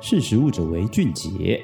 识食物者为俊杰。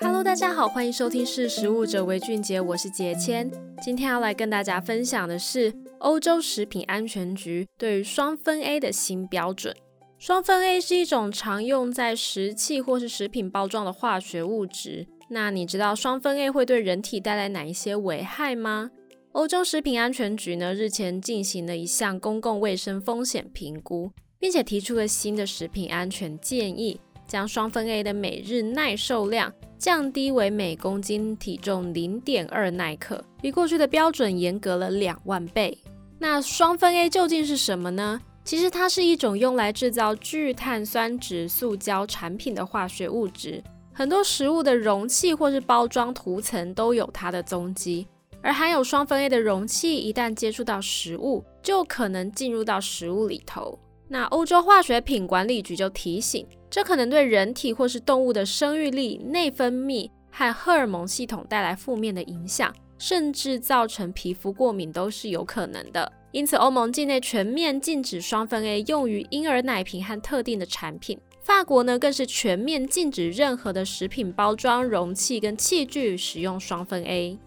Hello，大家好，欢迎收听《识食物者为俊杰》，我是杰谦。今天要来跟大家分享的是欧洲食品安全局对于双酚 A 的新标准。双酚 A 是一种常用在食器或是食品包装的化学物质。那你知道双酚 A 会对人体带来哪一些危害吗？欧洲食品安全局呢，日前进行了一项公共卫生风险评估，并且提出了新的食品安全建议，将双酚 A 的每日耐受量降低为每公斤体重零点二奈克，比过去的标准严格了两万倍。那双酚 A 究竟是什么呢？其实它是一种用来制造聚碳酸酯塑胶产品的化学物质。很多食物的容器或是包装涂层都有它的踪迹，而含有双酚 A 的容器一旦接触到食物，就可能进入到食物里头。那欧洲化学品管理局就提醒，这可能对人体或是动物的生育力、内分泌和荷尔蒙系统带来负面的影响，甚至造成皮肤过敏都是有可能的。因此，欧盟境内全面禁止双酚 A 用于婴儿奶瓶和特定的产品。法国呢，更是全面禁止任何的食品包装容器跟器具使用双酚 A。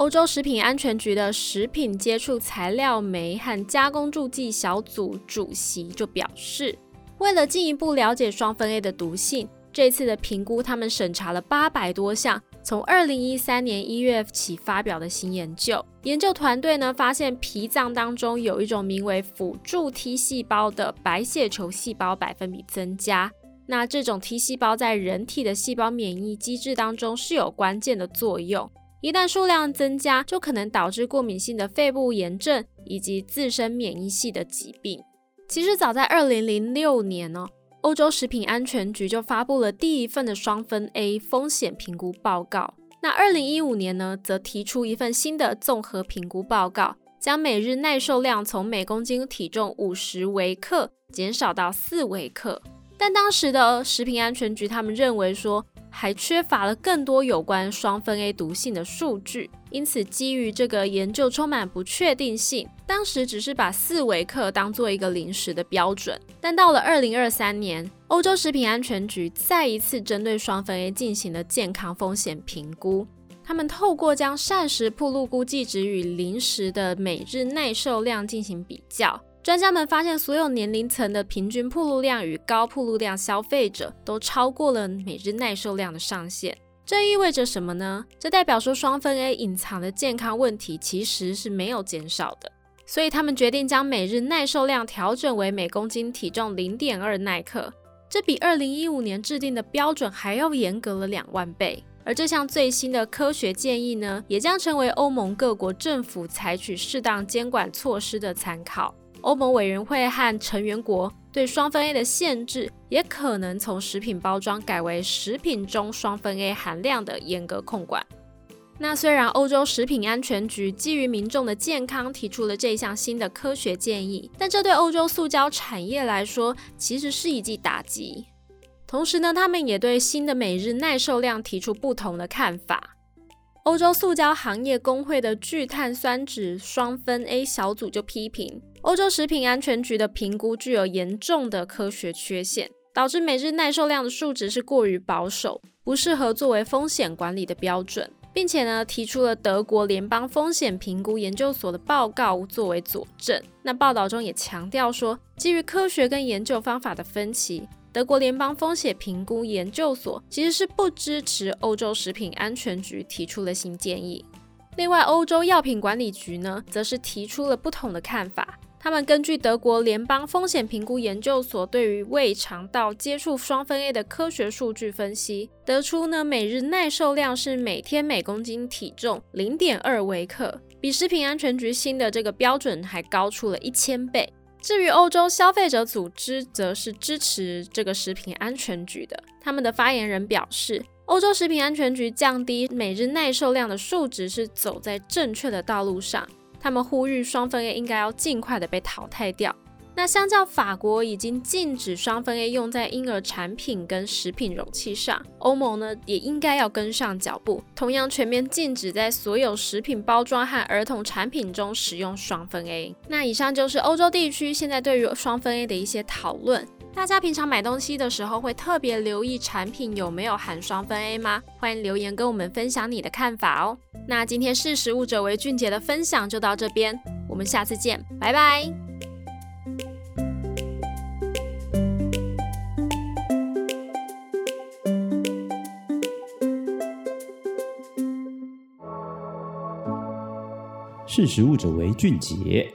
欧洲食品安全局的食品接触材料酶和加工助剂小组主席就表示，为了进一步了解双酚 A 的毒性，这次的评估他们审查了八百多项从二零一三年一月起发表的新研究。研究团队呢，发现脾脏当中有一种名为辅助 T 细胞的白血球细胞百分比增加。那这种 T 细胞在人体的细胞免疫机制当中是有关键的作用，一旦数量增加，就可能导致过敏性的肺部炎症以及自身免疫系的疾病。其实早在二零零六年呢，欧洲食品安全局就发布了第一份的双酚 A 风险评估报告。那二零一五年呢，则提出一份新的综合评估报告，将每日耐受量从每公斤体重五十微克减少到四微克。但当时的食品安全局他们认为说，还缺乏了更多有关双酚 A 毒性的数据，因此基于这个研究充满不确定性，当时只是把四维克当做一个临时的标准。但到了二零二三年，欧洲食品安全局再一次针对双酚 A 进行了健康风险评估，他们透过将膳食暴露估计值与零食的每日耐受量进行比较。专家们发现，所有年龄层的平均暴露量与高暴露量消费者都超过了每日耐受量的上限。这意味着什么呢？这代表说双酚 A 隐藏的健康问题其实是没有减少的。所以他们决定将每日耐受量调整为每公斤体重零点二奈克，这比二零一五年制定的标准还要严格了两万倍。而这项最新的科学建议呢，也将成为欧盟各国政府采取适当监管措施的参考。欧盟委员会和成员国对双酚 A 的限制，也可能从食品包装改为食品中双酚 A 含量的严格控管。那虽然欧洲食品安全局基于民众的健康提出了这项新的科学建议，但这对欧洲塑胶产业来说其实是一记打击。同时呢，他们也对新的每日耐受量提出不同的看法。欧洲塑胶行业工会的聚碳酸酯双酚 A 小组就批评。欧洲食品安全局的评估具有严重的科学缺陷，导致每日耐受量的数值是过于保守，不适合作为风险管理的标准，并且呢，提出了德国联邦风险评估研究所的报告作为佐证。那报道中也强调说，基于科学跟研究方法的分歧，德国联邦风险评估研究所其实是不支持欧洲食品安全局提出的新建议。另外，欧洲药品管理局呢，则是提出了不同的看法。他们根据德国联邦风险评估研究所对于胃肠道接触双酚 A 的科学数据分析，得出呢，每日耐受量是每天每公斤体重零点二微克，比食品安全局新的这个标准还高出了一千倍。至于欧洲消费者组织，则是支持这个食品安全局的。他们的发言人表示，欧洲食品安全局降低每日耐受量的数值是走在正确的道路上。他们呼吁双酚 A 应该要尽快的被淘汰掉。那相较法国已经禁止双酚 A 用在婴儿产品跟食品容器上，欧盟呢也应该要跟上脚步，同样全面禁止在所有食品包装和儿童产品中使用双酚 A。那以上就是欧洲地区现在对于双酚 A 的一些讨论。大家平常买东西的时候会特别留意产品有没有含双酚 A 吗？欢迎留言跟我们分享你的看法哦。那今天识食物者为俊杰的分享就到这边，我们下次见，拜拜。识时务者为俊杰。